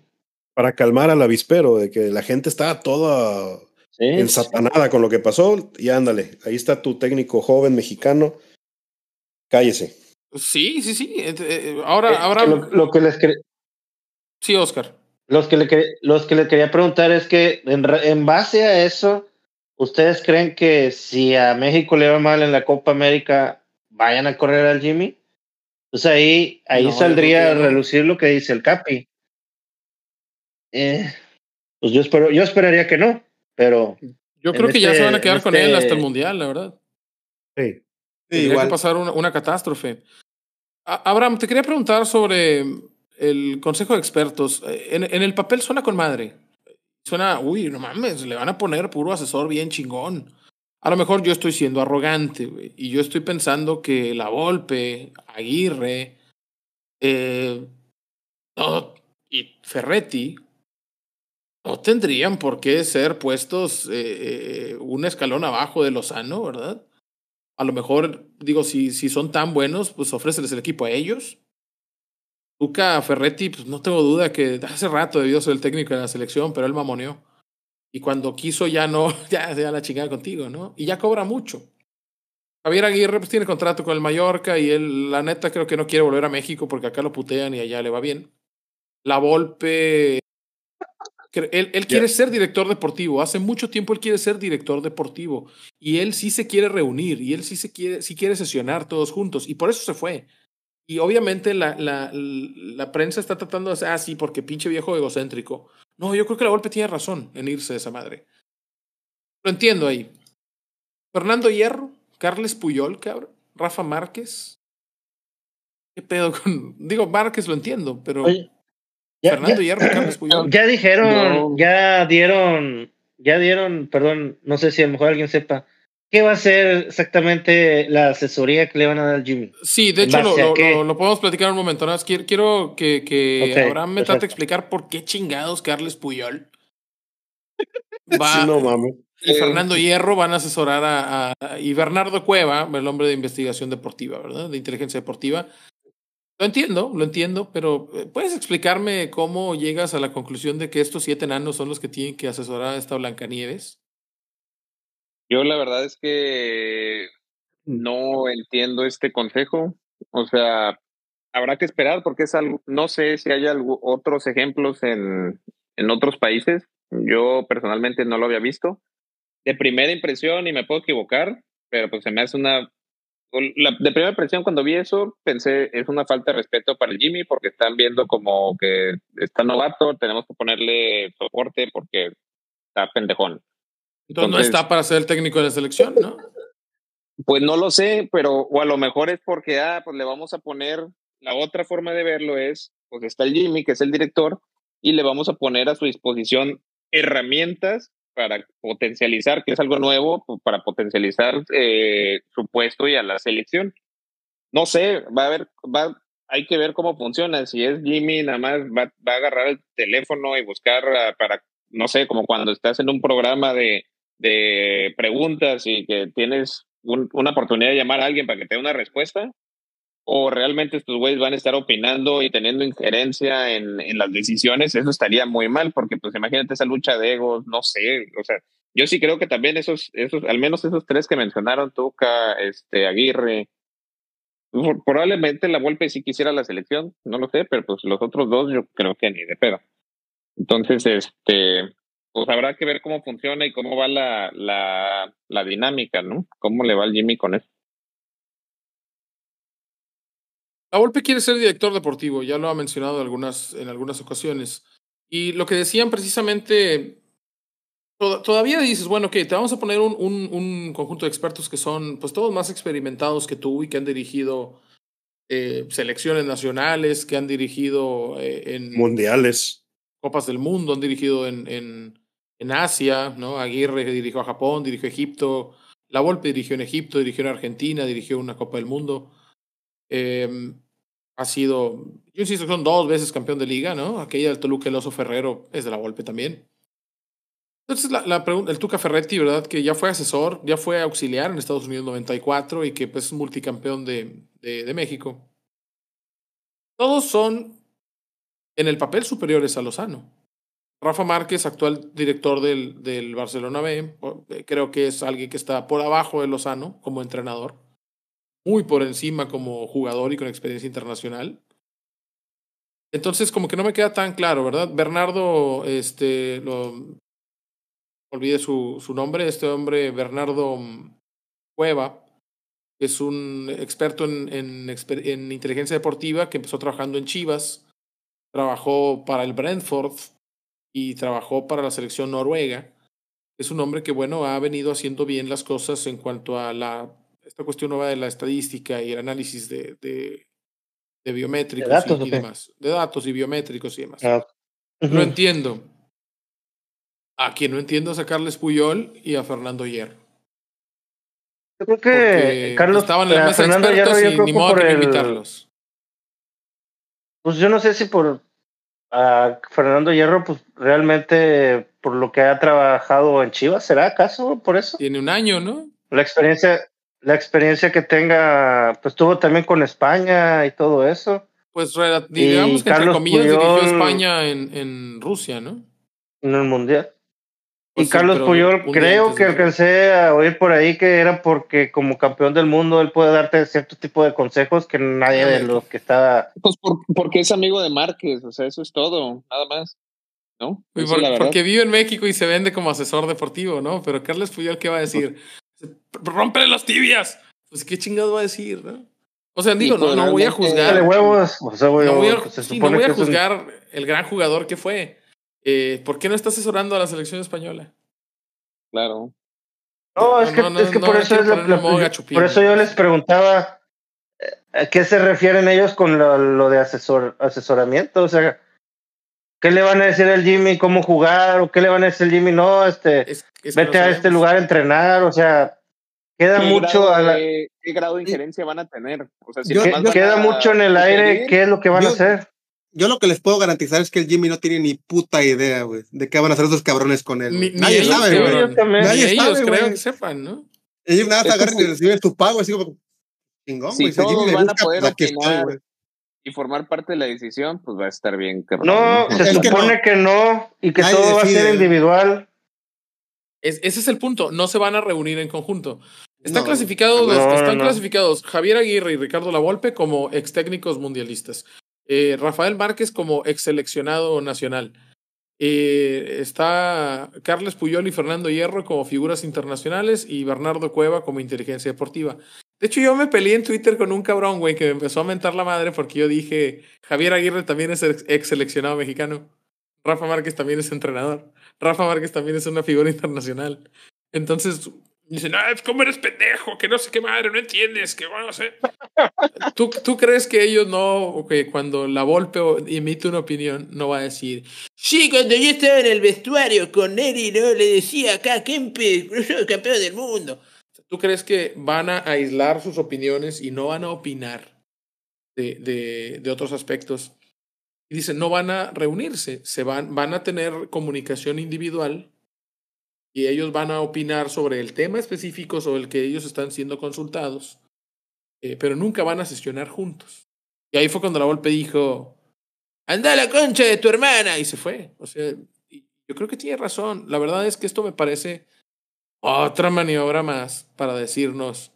Para calmar al avispero, de que la gente estaba toda ensatanada con lo que pasó. Y ándale, ahí está tu técnico joven mexicano Cállese. Sí, sí, sí. Eh, eh, ahora, eh, ahora. Lo, que les Sí, Oscar. Los que, le, los que le quería preguntar es que, en, en, base a eso, ¿ustedes creen que si a México le va mal en la Copa América, vayan a correr al Jimmy? Pues ahí, ahí saldría a relucir lo que dice el Capi. pues yo espero, yo esperaría que no, pero. Yo creo que ya se van a este, quedar con él hasta el este Mundial, la verdad. Sí. Tendría que pasar una, una catástrofe. Abraham, te quería preguntar sobre el Consejo de Expertos. En, en, el papel suena con madre. Suena, uy, no mames, le van a poner puro asesor bien chingón. A lo mejor yo estoy siendo arrogante, güey, y yo estoy pensando que la Volpe, Aguirre, eh, y Ferretti no tendrían por qué ser puestos eh, eh, un escalón abajo de Lozano, ¿verdad? A lo mejor, digo, si, si son tan buenos, pues ofréceles el equipo a ellos. Luca Ferretti, pues no tengo duda que hace rato debió ser el técnico de la selección, pero él mamoneó. Y cuando quiso ya no, ya se da la chingada contigo, ¿no? Y ya cobra mucho. Javier Aguirre pues tiene contrato con el Mallorca y él, la neta, creo que no quiere volver a México porque acá lo putean y allá le va bien. La Volpe él, él quiere ser director deportivo. Hace mucho tiempo él quiere ser director deportivo. Y él sí se quiere reunir. Y él sí se quiere, sí quiere sesionar todos juntos. Y por eso se fue. Y obviamente la, la, la prensa está tratando de hacer, ah, sí, porque pinche viejo egocéntrico. No, yo creo que la golpe tiene razón en irse de esa madre. Lo entiendo ahí. Fernando Hierro, Carles Puyol, cabrón, Rafa Márquez. ¿Qué pedo con.? Digo, Márquez lo entiendo, pero. Ya, Fernando ya, Ya dijeron, ya dieron, ya dieron, perdón, no sé si a lo mejor alguien sepa, ¿qué va a ser exactamente la asesoría que le van a dar al Jimmy? Sí, de hecho lo, lo, podemos platicar en un momento. ¿no? Quiero, quiero que, que Abraham me trate de explicar por qué chingados Carles Puyol va, no, mames. y Fernando Hierro van a asesorar a, a, y Bernardo Cueva, el hombre de investigación deportiva, ¿verdad? De inteligencia deportiva, lo entiendo, lo entiendo, pero eh, ¿puedes explicarme cómo llegas a la conclusión de que estos siete enanos son los que tienen que asesorar a esta Blancanieves? Yo la verdad es que no entiendo este consejo. O sea, habrá que esperar porque es algo, no sé si hay algo, otros ejemplos en, en otros países. Yo personalmente no lo había visto. De primera impresión, y me puedo equivocar, pero pues se me hace una la, de primera impresión cuando vi eso pensé es una falta de respeto para el Jimmy porque están viendo como que está novato, tenemos que ponerle soporte porque está pendejón. Entonces, no está para ser el técnico de la selección, ¿no? Pues no lo sé, pero o a lo mejor es porque ah, pues le vamos a poner la otra forma de verlo es pues está el Jimmy que es el director y le vamos a poner a su disposición herramientas para potencializar, que es algo nuevo, pues, para potencializar eh, su puesto y a la selección. No sé, va a ver, va, hay que ver cómo funciona. Si es Jimmy, nada más va, va a agarrar el teléfono y buscar ah, para, no sé, como cuando estás en un programa de, de preguntas y que tienes una oportunidad de llamar a alguien para que te dé una respuesta, o realmente estos güeyes van a estar opinando y teniendo injerencia en, en, las decisiones, eso estaría muy mal, porque pues imagínate esa lucha de egos, no sé, o sea, yo sí creo que también esos, esos, al menos esos tres que mencionaron, Tuca, este, Aguirre, probablemente la Volpe sí quisiera la selección, no lo sé, pero pues los otros dos yo creo que ni de pedo. Entonces, este, pues habrá que ver cómo funciona y cómo va la, la, la dinámica, ¿no? Cómo le va al Jimmy con eso. La Volpe quiere ser director deportivo, ya lo ha mencionado algunas, en algunas ocasiones. Y lo que decían precisamente, todavía dices, bueno, ok, te vamos a poner un, un, un, conjunto de expertos que son, pues todos más experimentados que tú y que han dirigido eh, selecciones nacionales, que han dirigido eh, en... Mundiales. Copas del Mundo, han dirigido en, en, en Asia, ¿no? Aguirre dirigió a Japón, dirigió a Egipto, La Volpe dirigió en Egipto, dirigió en Argentina, dirigió una Copa del Mundo. Eh, ha sido, yo insisto, son dos veces campeón de liga, ¿no? Aquella del Toluca, el Oso Ferrero, es de La Volpe también. Entonces, la pregunta, el Tuca Ferretti, ¿verdad? Que ya fue asesor, ya fue auxiliar en Estados Unidos 94 y que pues, es multicampeón de, de, de México. Todos son en el papel superiores a Lozano. Rafa Márquez, actual director del, Barcelona B, creo que es alguien que está por abajo de Lozano como entrenador, muy por encima como jugador y con experiencia internacional. Entonces, como que no me queda tan claro, ¿verdad? Bernardo, este, lo, olvide su, su nombre, este hombre, Bernardo Cueva, es un experto en, en, inteligencia deportiva que empezó trabajando en Chivas, trabajó para el Brentford y trabajó para la selección noruega. Es un hombre que, bueno, ha venido haciendo bien las cosas en cuanto a la, esta cuestión nueva de la estadística y el análisis de, de, de biométricos ¿De datos, y, demás, de datos y biométricos y demás. Ah. No entiendo. A quien no entiendo es a Carles Puyol y a Fernando Hierro. Yo creo que Porque Carlos estaban en la mesa Fernando expertos Hierro, yo y creo ni que modo por el- invitarlos. Pues yo no sé si por a Fernando Hierro, pues realmente por lo que ha trabajado en Chivas, ¿será acaso por eso? Tiene un año, ¿no? La experiencia, la experiencia que tenga, pues tuvo también con España y todo eso, Pues digamos que entre Carlos comillas dirigió Puyol- España en, en Rusia, ¿no? en el mundial. Pues y sí, Carlos Puyol, creo antes que alcancé a oír por ahí que era porque como campeón del mundo él puede darte cierto tipo de consejos que nadie de los que está Pues por- porque es amigo de Márquez, o sea, eso es todo, nada más. ¿No? Y Esa por- es la verdad. porque vive en México y se vende como asesor deportivo, ¿no? Pero Carles Puyol, ¿qué va a decir? ¡Rómpele las tibias! Pues qué chingado va a decir, ¿no? O sea, digo, no, no voy a juzgar. huevos, o sea, güey, No voy a, pues, se sí, no voy a un- juzgar el gran jugador que fue. Eh, ¿Por qué no está asesorando a la selección española? Claro. No, es que, No, no, es que no, por no eso es la- la- por eso yo les preguntaba eh, a qué se refieren ellos con lo, lo de asesor, asesoramiento, o sea, ¿qué le van a decir al Jimmy cómo jugar o qué le van a decir al Jimmy no, este, Es- es que vete a este lugar a entrenar, o sea, queda ¿Qué mucho grado a la- de- ¿Qué grado de injerencia van a tener? O sea, si Yo- queda a mucho en el aire qué es lo que van a hacer. Yo lo que les puedo garantizar es que el Jimmy no tiene ni puta idea, güey, de qué van a hacer esos cabrones con él. Ni, güey. ni Nadie ellos, sabe, güey. Ni Nadie ellos sabe, creo que sepan, ¿no? Ellos nada más agarran y reciben su pago, así como chingón, güey. Si todos van a poder pues estoy, y formar parte de la decisión, pues va a estar bien. cabrón, No, Es se que supone no. que no y que Nadie todo va a ser individual. Es- ese es el punto. No se van a reunir en conjunto. Están No, clasificados, no, están no. clasificados Javier Aguirre y Ricardo Lavolpe como ex técnicos mundialistas. Eh, Rafael Márquez como ex seleccionado nacional. Eh, está Carles Puyol y Fernando Hierro como figuras internacionales y Bernardo Cueva como inteligencia deportiva. De hecho, yo me peleé en Twitter con un cabrón, güey, que me empezó a mentar la madre porque yo dije, Javier Aguirre también es ex, seleccionado mexicano. Rafa Márquez también es entrenador. Rafa Márquez también es una figura internacional. Entonces, dicen, ah, ¿cómo eres pendejo? Que no sé qué madre, no entiendes, que bueno, no sé. ¿Tú, ¿Tú crees que ellos no, que cuando la Volpe emite una opinión, no va a decir, sí, cuando yo estaba en el vestuario con Neri, no le decía acá, Kempe, yo campeón del mundo? ¿Tú crees que van a aislar sus opiniones y no van a opinar de, de, de otros aspectos? Y dicen, no van a reunirse, se van, van a tener comunicación individual y ellos van a opinar sobre el tema específico sobre el que ellos están siendo consultados, eh, pero nunca van a sesionar juntos. Y ahí fue cuando la Volpe dijo, anda a la concha de tu hermana, y se fue. O sea, yo creo que tiene razón. La verdad es que esto me parece otra maniobra más para decirnos,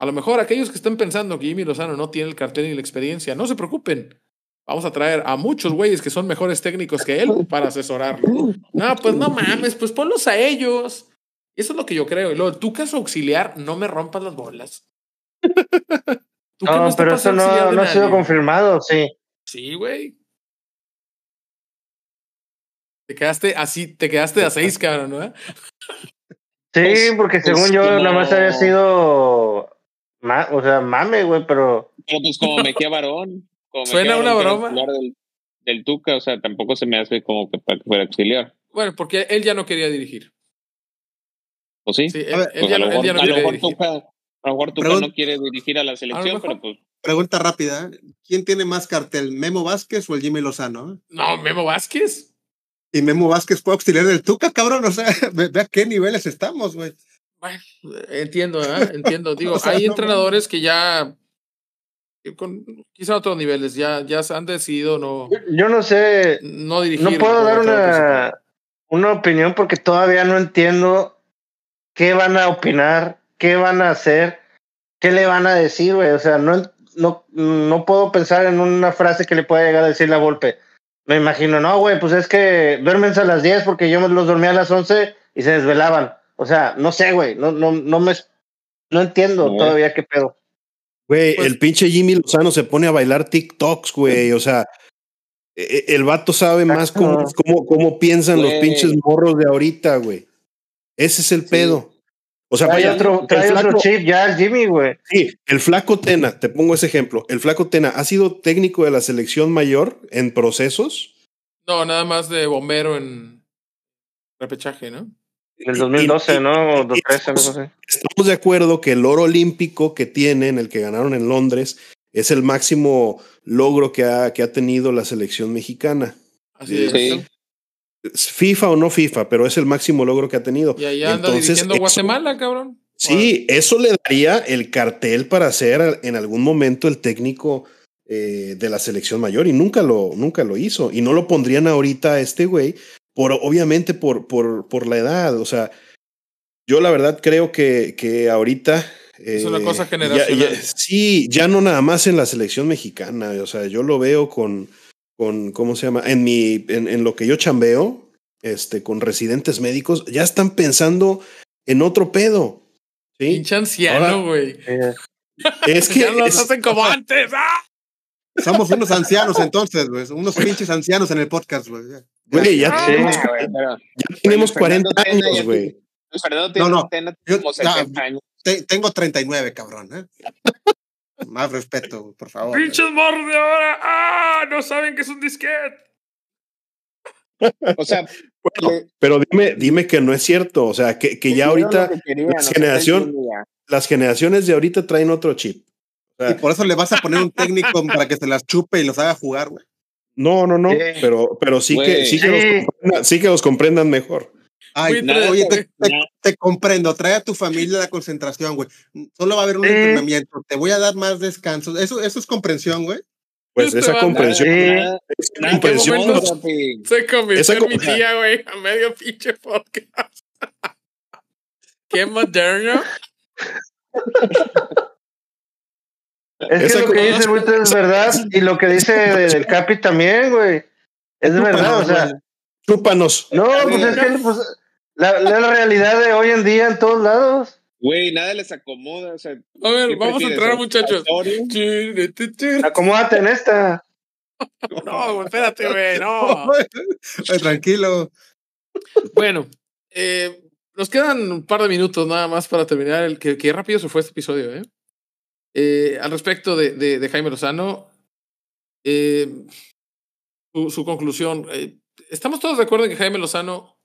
a lo mejor aquellos que están pensando que Jimmy Lozano no tiene el cartel ni la experiencia, no se preocupen. Vamos a traer a muchos güeyes que son mejores técnicos que él para asesorarlo. No, pues no mames, pues ponlos a ellos. Eso es lo que yo creo. Y luego, tu caso auxiliar, no me rompas las bolas. Tú que No, pero eso no, no ha sido confirmado, sí. Sí, güey. Te quedaste así, te quedaste a seis, cabrón, ¿no? Sí, pues, porque según pues, yo nada más había sido, o sea, mame, güey, pero... Pero pues como Mejía Varón. Suena una broma. Del, del, Tuca, o sea, tampoco se me hace como que para que fuera auxiliar. Bueno, porque él ya no quería dirigir. ¿O sí? sí él, pues ya, no, él ya no quiere dirigir. Tuca, a lo mejor Tuca no quiere dirigir a la selección, pero pues... Pregunta rápida, ¿quién tiene más cartel, Memo Vázquez o el Jimmy Lozano? No, Memo Vázquez. Y Memo Vázquez fue auxiliar del Tuca, cabrón. O sea, ve, a qué niveles estamos, güey. Bueno, entiendo, ¿eh? entiendo. Digo, hay entrenadores que ya con quizá otros niveles ya ya se han decidido no yo, no sé no dirigir no puedo dar una una opinión porque todavía no entiendo qué van a opinar qué van a hacer qué le van a decir güey o sea no no no puedo pensar en una frase que le pueda llegar a decir la golpe me imagino, no, güey, pues es que duérmense a las 10 porque yo los dormía a las 11 y se desvelaban. O sea, no sé, güey, no, no, no me, no entiendo todavía qué pedo. Güey, pues el pinche Jimmy Lozano se pone a bailar TikToks, güey, o sea, e, e, el vato sabe más cómo, cómo, cómo piensan los pinches morros de ahorita, güey. Ese es el pedo. O sea, trae otro, chip ya el Jimmy, güey. Sí, el flaco Tena, te pongo ese ejemplo. El flaco Tena ha sido técnico de la selección mayor en procesos. No, nada más de bombero en repechaje, ¿no? En el 2012, ¿no? O 2013, no sé. Estamos de acuerdo que el oro olímpico que tienen, el que ganaron en Londres, es el máximo logro que ha, que ha tenido la selección mexicana. Así es. Sí. FIFA o no FIFA, pero es el máximo logro que ha tenido. Y allá anda dirigiendo Guatemala, cabrón. Sí, eso le daría el cartel para ser en algún momento el técnico eh, de la selección mayor y nunca lo, nunca lo hizo. Y no lo pondrían ahorita a este güey, por, obviamente por, por, por la edad. O sea, yo la verdad creo que, que ahorita es una cosa eh, generacional. sí, ya no nada más en la selección mexicana. O sea, yo lo veo con, con, ¿cómo se llama? En mi, en, en, lo que yo chambeo, este, con residentes médicos, ya están pensando en otro pedo. ¿sí? Pinche anciano, güey. Es que. ya los hacen como antes. ¡Ah! Somos unos ancianos entonces, güey. Unos pinches ancianos en el podcast, güey. Güey, ya, tenemos, ya tenemos 40 años, güey. No, no. Yo, años. tengo 39, cabrón. ¿eh? Más respeto, por favor. ¡Pinches morros de ahora! ¡Ah! No saben que es un disquete. O sea, bueno, pero dime, dime que no es cierto. O sea, que, que ya ahorita las, generación, las generaciones de ahorita traen otro chip. y por eso le vas a poner un técnico para que se las chupe y los haga jugar, güey. No, no, no. Pero, pero sí, que, sí, que los sí que los comprendan mejor. Ay, oye, te, comprendo. Trae a tu familia a la concentración, güey. Solo va a haber un entrenamiento. Te voy a dar más descanso. Eso, eso es comprensión, güey. Pues esa comprensión. esa comprensión se convirtió en mi tía, güey, a medio pinche podcast. Qué moderno. Es que lo que dice el es verdad y lo que dice del Capi también, güey. Es verdad, o sea. Chúpanos. No, pues es que pues, la, la realidad de hoy en día en todos lados. Güey, nada les acomoda. O sea, a ver, vamos a entrar, muchachos. Acomódate en esta. No, espérate, güey, no. tranquilo. Bueno, eh, nos quedan un par de minutos nada más para terminar. El que, que rápido se fue este episodio, ¿eh? Eh al respecto de, de, de Jaime Lozano, eh, su, su, conclusión. Eh, estamos todos de acuerdo en que Jaime Lozano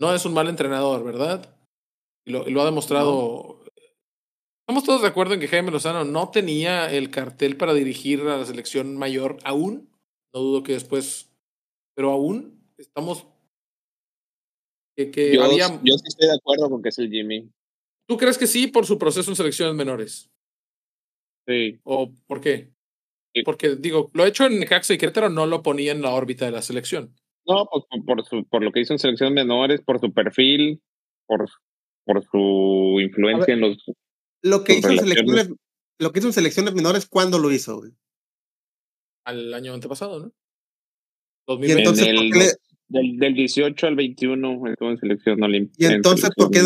no es un mal entrenador, ¿verdad? Y lo, lo ha demostrado. Estamos todos de acuerdo en que Jaime Lozano no tenía el cartel para dirigir a la selección mayor aún. No dudo que después. Pero aún estamos. Que, que yo, había... yo sí estoy de acuerdo con que es el Jimmy. ¿Tú crees que sí por su proceso en selecciones menores? Sí. ¿O por qué? Sí. Porque, digo, lo hecho en Necaxa y Querétaro no lo ponía en la órbita de la selección. No, pues por, su, por lo que hizo en selecciones menores, por su perfil, por, por su influencia ver, en los. Lo que, hizo en selecciones, lo que hizo en selecciones menores, ¿cuándo lo hizo? Güey? Al año antepasado, ¿no? 2020. Y entonces, el, le... del, del, 18 al 21 estuvo en selección olímpica. Y entonces, ¿por qué?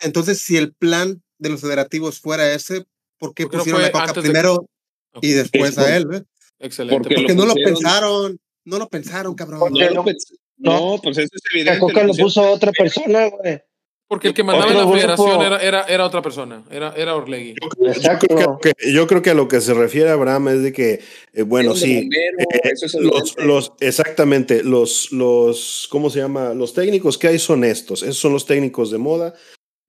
Entonces, si el plan de los federativos fuera ese, ¿por qué pusieron a Coca primero de... y después a él? ¿ve? Excelente. Porque, porque lo no lo pensaron. No lo pensaron, cabrón. No, no, pues, no, pues eso es evidente. Coca lo puso otra persona, güey. Porque el que mandaba la federación era, era, era, otra persona, era, era Orlegui. Yo, creo que, yo, creo que, a lo que se refiere Abraham es de que, eh, bueno, sí, eh, los, los, exactamente, los, los, ¿cómo se llama? Los técnicos que hay son estos, esos son los técnicos de moda.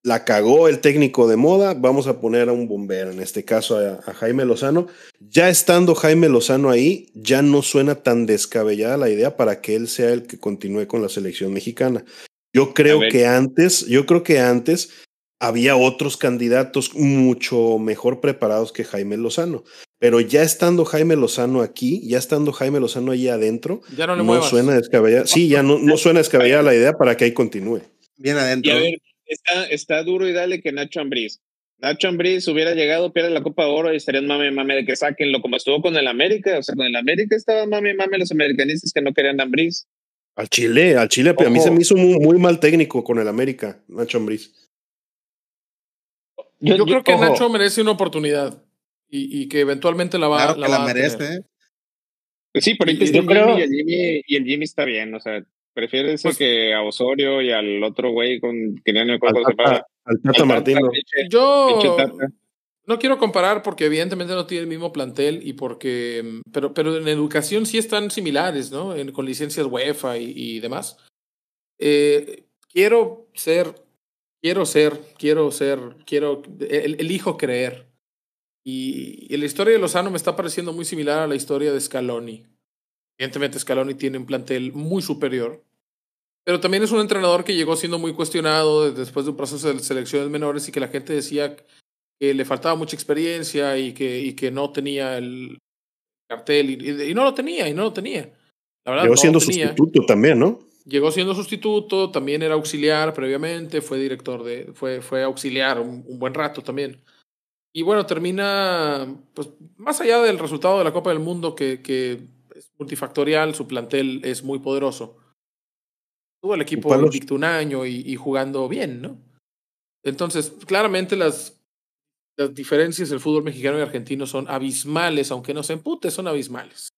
La cagó el técnico de moda, vamos a poner a un bombero, en este caso a, a Jaime Lozano. Ya estando Jaime Lozano ahí, ya no suena tan descabellada la idea para que él sea el que continúe con la selección mexicana. Yo creo que antes, yo creo que antes había otros candidatos mucho mejor preparados que Jaime Lozano. Pero ya estando Jaime Lozano aquí, ya estando Jaime Lozano ahí adentro, ya no, le suena descabellada. Sí, ya no, no suena descabellada la idea para que ahí continúe. Bien adentro. Y a ver, está, está duro y dale que Nacho Ambriz. Nacho Ambriz hubiera llegado, pierde la Copa de Oro y estarían mame, mame de que saquenlo como estuvo con el América. O sea, con el América estaban mame, mame los americanistas que no querían Ambriz. Al Chile, al Chile, pero a mí se me hizo muy, muy, mal técnico con el América, Nacho Ambriz. Yo, yo, creo que Nacho merece una oportunidad y, y, que eventualmente la va, claro la, que va la merece. sí, pero ahorita está el Jimmy, y el Jimmy y el Jimmy está bien, o sea, prefiere pues, que a Osorio y al otro güey con que no me acuerdo al, Tata, al Tata Martino. Yo no quiero comparar porque evidentemente no tiene el mismo plantel y porque, pero, pero en educación sí están similares, ¿no? En, con licencias UEFA y, y demás. Eh, quiero ser, quiero ser, quiero ser, quiero, el, elijo creer. Y, y, la historia de Lozano me está pareciendo muy similar a la historia de Scaloni. Evidentemente Scaloni tiene un plantel muy superior, pero también es un entrenador que llegó siendo muy cuestionado después de un proceso de selecciones menores y que la gente decía que le faltaba mucha experiencia y que, y que no tenía el cartel y, y, no lo tenía, y no lo tenía. La verdad, Llegó no siendo sustituto también, ¿no? Llegó siendo sustituto, también era auxiliar previamente, fue director de, fue, fue auxiliar un, un buen rato también. Y bueno, termina, pues más allá del resultado de la Copa del Mundo, que, que multifactorial, su plantel es muy poderoso. Tuvo el equipo invicto un año y, y jugando bien, ¿no? Entonces, claramente las las diferencias del fútbol mexicano y argentino son abismales, aunque no se empute, son abismales.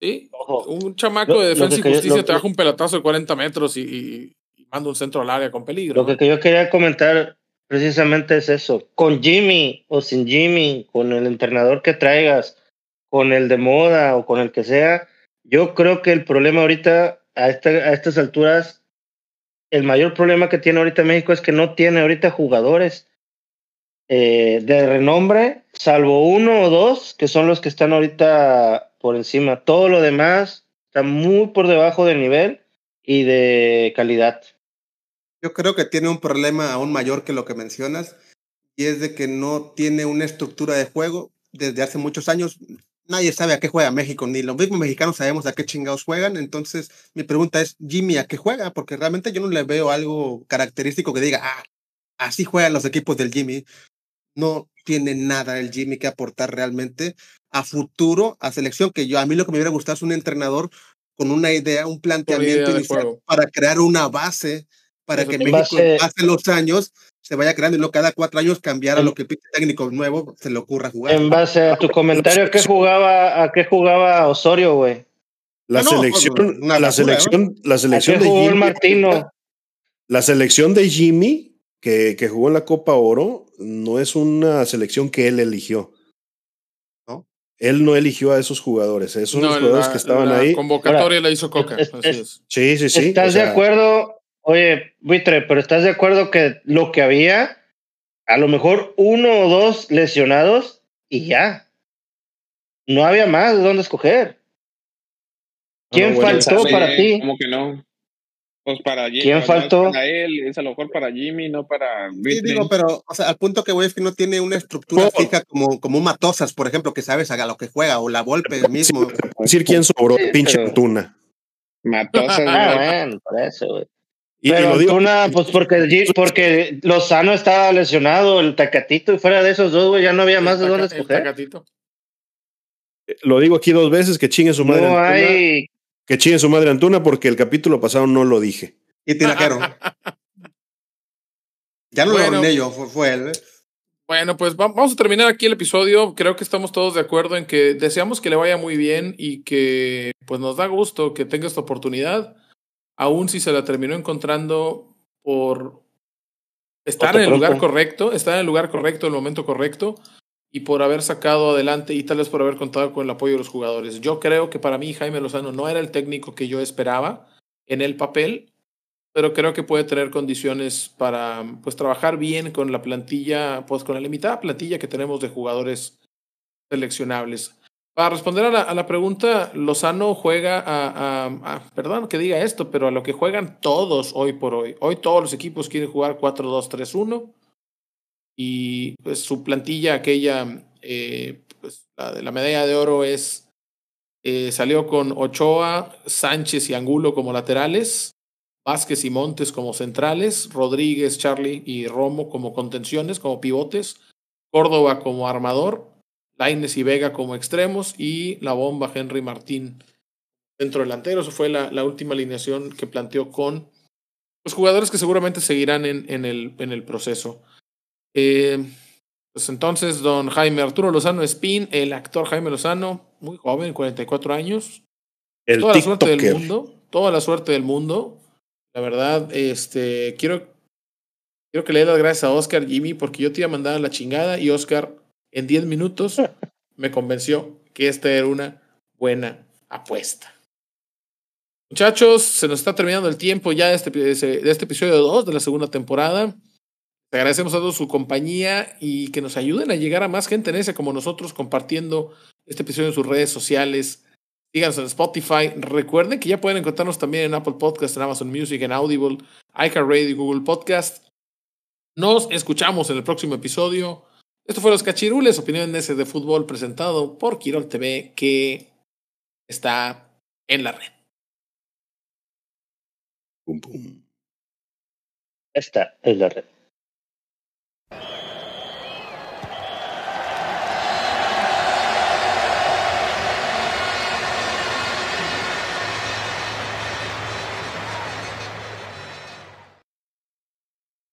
¿Sí? Ojo. Un chamaco lo, de defensa y justicia te baja un pelotazo de 40 metros y, y, y, manda un centro al área con peligro. Lo que yo quería comentar precisamente es eso. Con Jimmy o sin Jimmy, con el entrenador que traigas, con el de moda o con el que sea, yo creo que el problema ahorita, a, esta, a estas alturas, el mayor problema que tiene ahorita México es que no tiene ahorita jugadores eh, de renombre, salvo uno o dos, que son los que están ahorita por encima. Todo lo demás está muy por debajo de nivel y de calidad. Yo creo que tiene un problema aún mayor que lo que mencionas, y es de que no tiene una estructura de juego desde hace muchos años. Nadie sabe a qué juega México, ni los mismos mexicanos sabemos a qué chingados juegan. Entonces, mi pregunta es, Jimmy, ¿a qué juega? Porque realmente yo no le veo algo característico que diga, ah, así juegan los equipos del Jimmy no tiene nada el Jimmy que aportar realmente a futuro, a selección, que yo a mí lo que me hubiera gustado es un entrenador con una idea, un planteamiento idea inicial para crear una base para Eso que México base... hace los años se vaya creando y no cada cuatro años cambiar a lo que el técnico nuevo se le ocurra jugar. En base a tu comentario, ¿qué jugaba, ¿a qué jugaba Osorio, güey? La, no, selección, no, la selección, la selección, de Jimmy, Martino? La selección de Jimmy que, que, jugó en la Copa Oro no es una selección que él eligió. ¿No? Él no eligió a esos jugadores, esos no, jugadores la, que estaban la ahí. convocatoria la hizo Coca. Es, así es. Sí, sí, sí. ¿Estás o sea, de acuerdo? Oye, Buitre, pero ¿estás de acuerdo que lo que había, a lo mejor uno o dos lesionados y ya? No había más de dónde escoger. ¿Quién bueno, faltó para ti? ¿Cómo que no? Pues para Jimmy, ¿Quién no faltó? Para él, es a lo mejor para Jimmy, no para. Sí, digo, pero o sea, al punto que voy es que no tiene una estructura fija como, como un Matosas, por ejemplo, que sabes a lo que juega, o la Volpe mismo. decir quién sobró, Sí, pinche pero- Tuna. Matosas, Ah, ¿no? bueno, por eso, güey. Y, y Pero lo digo, Antuna, pues porque, porque Lozano estaba lesionado, el Tacatito, y fuera de esos dos, güey, ya no había más de dónde escoger. tacatito. lo digo aquí dos veces, que chingue su madre No Antuna, hay. que chingue su madre Antuna, porque el capítulo pasado no lo dije. Y Tinajero. ya no Bueno. lo arruiné yo, fue, fue él. ¿eh? Bueno, pues va- vamos a terminar aquí el episodio. Creo que estamos todos de acuerdo en que deseamos que le vaya muy bien y que pues nos da gusto que tenga esta oportunidad, aun si se la terminó encontrando por estar en el lugar correcto, estar en el lugar correcto, en el momento correcto y por haber sacado adelante y tal vez por haber contado con el apoyo de los jugadores. Yo creo que para mí Jaime Lozano no era el técnico que yo esperaba en el papel, pero creo que puede tener condiciones para pues trabajar bien con la plantilla, pues con la limitada plantilla que tenemos de jugadores seleccionables. Para responder a la, pregunta, Lozano juega a, perdón que diga esto, pero a lo que juegan todos hoy por hoy. Hoy todos los equipos quieren jugar 4-2-3-1 y pues su plantilla, aquella, eh, pues de la medalla de oro es, eh, salió con Ochoa, Sánchez y Angulo como laterales, Vázquez y Montes como centrales, Rodríguez, Charlie y Romo como contenciones, como pivotes, Córdoba como armador, Laines y Vega como extremos y la bomba Henry Martín centro delantero. Eso fue la, la última alineación que planteó con los jugadores que seguramente seguirán en, en, el, en el proceso. Eh, pues entonces, don Jaime Arturo Lozano Espín, el actor Jaime Lozano, muy joven, 44 años. toda la suerte del mundo, toda la suerte del mundo. La verdad, este, quiero, quiero que le dé las gracias a Oscar Jimmy porque yo te iba a mandar a la chingada y Oscar en 10 minutos me convenció que esta era una buena apuesta. Muchachos, se nos está terminando el tiempo ya de este, de este episodio 2 de la segunda temporada. Te agradecemos a todos su compañía y que nos ayuden a llegar a más gente en ese como nosotros compartiendo este episodio en sus redes sociales. Síganos en Spotify. Recuerden que ya pueden encontrarnos también en Apple Podcast, en Amazon Music, en Audible, iHeartRadio y Google Podcast. Nos escuchamos en el próximo episodio. Esto fue Los Cachirules, opiniones de fútbol presentado por Quirol TV, que está en la red. Está en la red.